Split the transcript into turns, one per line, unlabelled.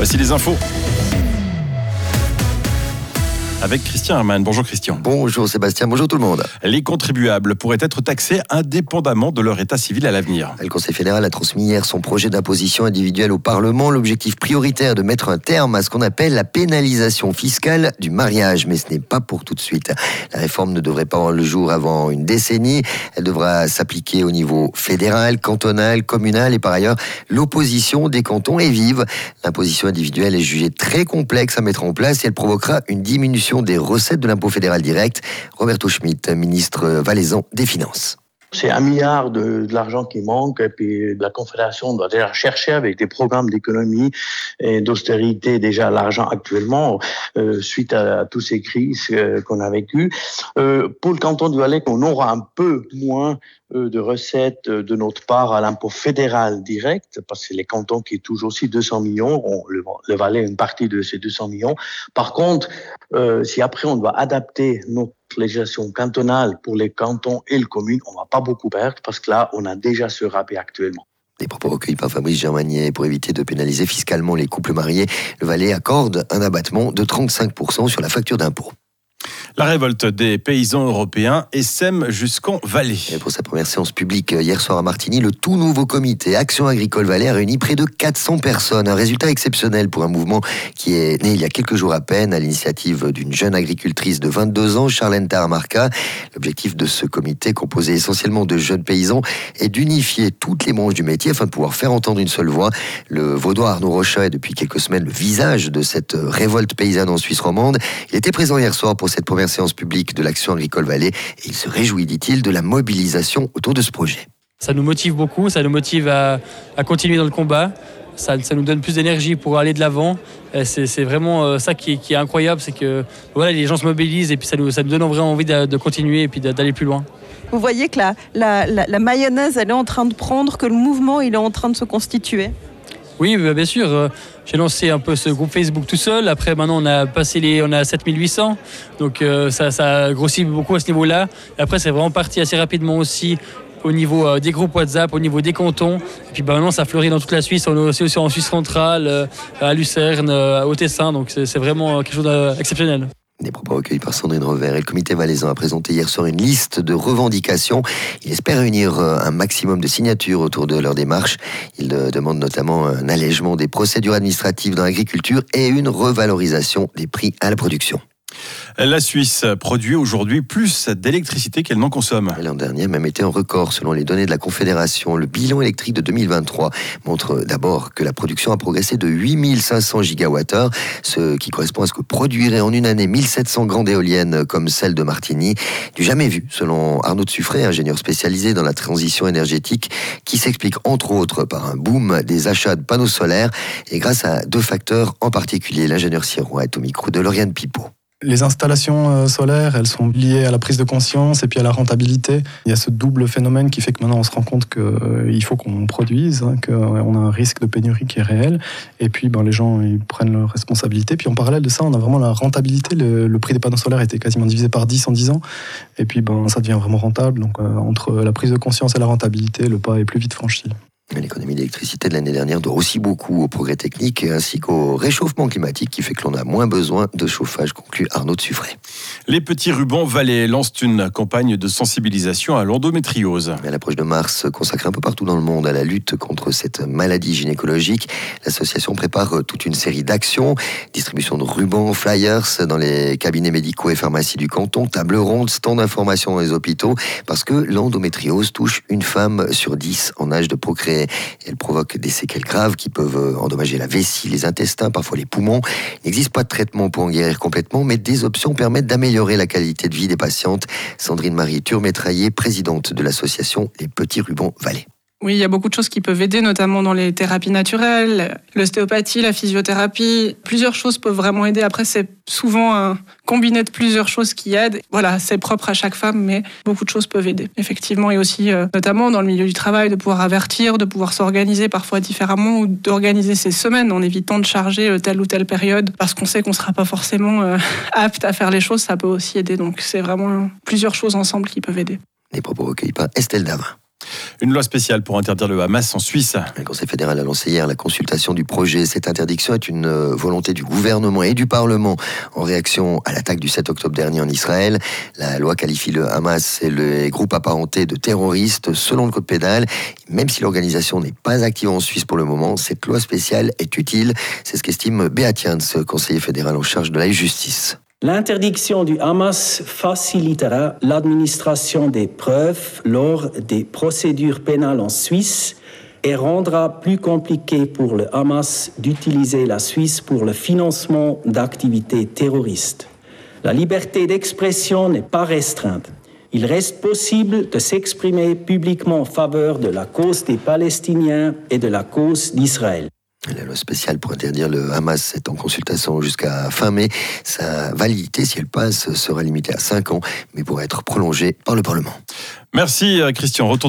Voici les infos avec Christian Hermann. Bonjour Christian.
Bonjour Sébastien, bonjour tout le monde.
Les contribuables pourraient être taxés indépendamment de leur état civil à l'avenir.
Le Conseil fédéral a transmis hier son projet d'imposition individuelle au Parlement. L'objectif prioritaire de mettre un terme à ce qu'on appelle la pénalisation fiscale du mariage. Mais ce n'est pas pour tout de suite. La réforme ne devrait pas voir le jour avant une décennie. Elle devra s'appliquer au niveau fédéral, cantonal, communal et par ailleurs, l'opposition des cantons est vive. L'imposition individuelle est jugée très complexe à mettre en place et elle provoquera une diminution des recettes de l'impôt fédéral direct. Roberto Schmitt, ministre valaisan des Finances.
C'est un milliard de, l'argent qui manque et puis la Confédération doit déjà chercher avec des programmes d'économie et d'austérité déjà l'argent actuellement euh, suite à, tous ces crises euh, qu'on a vécues. Euh, pour le canton du Valais, on aura un peu moins de recettes de notre part à l'impôt fédéral direct parce que les cantons qui touchent aussi 200 millions, on, le, le Valais une partie de ces 200 millions. Par contre, si après on doit adapter notre législation cantonale pour les cantons et les communes, on ne va pas beaucoup perdre parce que là, on a déjà ce rabais actuellement.
Des propos recueillis par Fabrice Germanier pour éviter de pénaliser fiscalement les couples mariés. Le Valais accorde un abattement de 35% sur la facture d'impôt.
La révolte des paysans européens sème jusqu'en Valais.
Et pour sa première séance publique euh, hier soir à Martigny, le tout nouveau comité Action Agricole Valais a réuni près de 400 personnes. Un résultat exceptionnel pour un mouvement qui est né il y a quelques jours à peine à l'initiative d'une jeune agricultrice de 22 ans, Charlène Taramarca. L'objectif de ce comité, composé essentiellement de jeunes paysans, est d'unifier toutes les branches du métier afin de pouvoir faire entendre une seule voix. Le vaudois Arnaud Rocha est depuis quelques semaines le visage de cette révolte paysanne en Suisse romande. Il était présent hier soir pour cette première séance publique de l'Action Agricole Vallée et il se réjouit, dit-il, de la mobilisation autour de ce projet.
Ça nous motive beaucoup, ça nous motive à, continuer dans le combat. Ça, nous donne plus d'énergie pour aller de l'avant. C'est vraiment euh, ça qui, est incroyable, c'est que voilà, les gens se mobilisent et puis ça nous, ça nous donne vraiment envie de, continuer et puis d'aller plus loin.
Vous voyez que la, la, mayonnaise, elle est en train de prendre, que le mouvement, il est en train de se constituer
oui, bah, bien sûr. Euh, j'ai lancé un peu ce groupe Facebook tout seul. Après, maintenant, on a passé les, on a 7800. Donc, euh, ça, ça a grossi beaucoup à ce niveau-là. Après, c'est vraiment parti assez rapidement aussi au niveau euh, des groupes WhatsApp, au niveau des cantons. Et puis bah, maintenant, ça fleurit dans toute la Suisse. On est aussi, en Suisse centrale, à Lucerne, au Tessin. Donc, c'est vraiment quelque chose d'exceptionnel.
Des propos recueillis par Sandrine Revers. Et le comité valaisan a présenté hier soir une liste de revendications. Il espère réunir euh, un maximum de signatures autour de leur démarche. Il demande notamment un allègement des procédures administratives dans l'agriculture et une revalorisation des prix à la production.
La Suisse produit aujourd'hui plus d'électricité qu'elle n'en consomme.
L'an dernier même été un record selon les données de la Confédération. Le bilan électrique de 2023 montre d'abord que la production a progressé de 8500 gigawattheures, ce qui correspond à ce que produirait en une année 1700 grandes éoliennes comme celle de Martigny. Du jamais vu, selon Arnaud de Suffré, ingénieur spécialisé dans la transition énergétique, qui s'explique entre autres par un boom des achats de panneaux solaires et grâce à deux facteurs en particulier. L'ingénieur Sirois est au micro de Lauriane Pipot.
Les installations euh, solaires, elles sont liées à la prise de conscience et puis à la rentabilité. Il y a ce double phénomène qui fait que maintenant on se rend compte qu'il euh, faut qu'on produise, hein, qu'on a un risque de pénurie qui est réel. Et puis ben, les gens ils prennent leurs responsabilités. Puis en parallèle de ça, on a vraiment la rentabilité. Le, prix des panneaux solaires été quasiment divisé par 10 en 10 ans. Et puis ben, ça devient vraiment rentable. Donc euh, entre la prise de conscience et la rentabilité, le pas est plus vite franchi.
L'économie d'électricité de l'année dernière doit aussi beaucoup au progrès technique ainsi qu'au réchauffement climatique qui fait que l'on a moins besoin de chauffage, conclut Arnaud de Suffray.
Les petits rubans Valais lancent une campagne de sensibilisation à l'endométriose.
À l'approche de mars, consacrée un peu partout dans le monde à la lutte contre cette maladie gynécologique, l'association prépare toute une série d'actions, distribution de rubans, flyers dans les cabinets médicaux et pharmacies du canton, table ronde, stand d'information dans les hôpitaux, parce que l'endométriose touche une femme sur dix en âge de procréer elle provoque des séquelles graves qui peuvent euh, endommager la vessie, les intestins, parfois les poumons. Il n'existe pas de traitement pour en guérir complètement, mais des options permettent d'améliorer la qualité de vie des patientes. Sandrine Marie Turmétraillé, présidente de l'association Les Petits Rubans Valais.
Oui, il y a beaucoup de choses qui peuvent aider, notamment dans les thérapies naturelles, l'ostéopathie, la physiothérapie. Plusieurs choses peuvent vraiment aider. Après, c'est souvent un combiné de plusieurs choses qui aident. Voilà, c'est propre à chaque femme, mais beaucoup de choses peuvent aider. Effectivement, et aussi, euh, notamment dans le milieu du travail, de pouvoir avertir, de pouvoir s'organiser parfois différemment ou d'organiser ses semaines en évitant de charger euh, telle ou telle période parce qu'on sait qu'on ne sera pas forcément euh, apte à faire les choses. Ça peut aussi aider. Donc, c'est vraiment plusieurs choses ensemble qui peuvent aider.
Les propos recueillis par Estelle Davin.
Une loi spéciale pour interdire le Hamas en Suisse.
Le Conseil fédéral a lancé hier la consultation du projet. Cette interdiction est une euh, volonté du gouvernement et du Parlement en réaction à l'attaque du 7 octobre dernier en Israël. La loi qualifie le Hamas et les groupes apparentés de terroristes selon le code pénal. Même si l'organisation n'est pas active en Suisse pour le moment, cette loi spéciale est utile. C'est ce qu'estime Beat Jans, conseiller fédéral en charge de la justice.
L'interdiction du Hamas facilitera l'administration des preuves lors des procédures pénales en Suisse et rendra plus compliqué pour le Hamas d'utiliser la Suisse pour le financement d'activités terroristes. La liberté d'expression n'est pas restreinte. Il reste possible de s'exprimer publiquement en faveur de la cause des Palestiniens et de la cause d'Israël.
La loi spéciale pour interdire le Hamas est en consultation jusqu'à fin mai. Sa validité, si elle passe, sera limitée à 5 ans, mais pourra être prolongée par le Parlement.
Merci Christian. Retour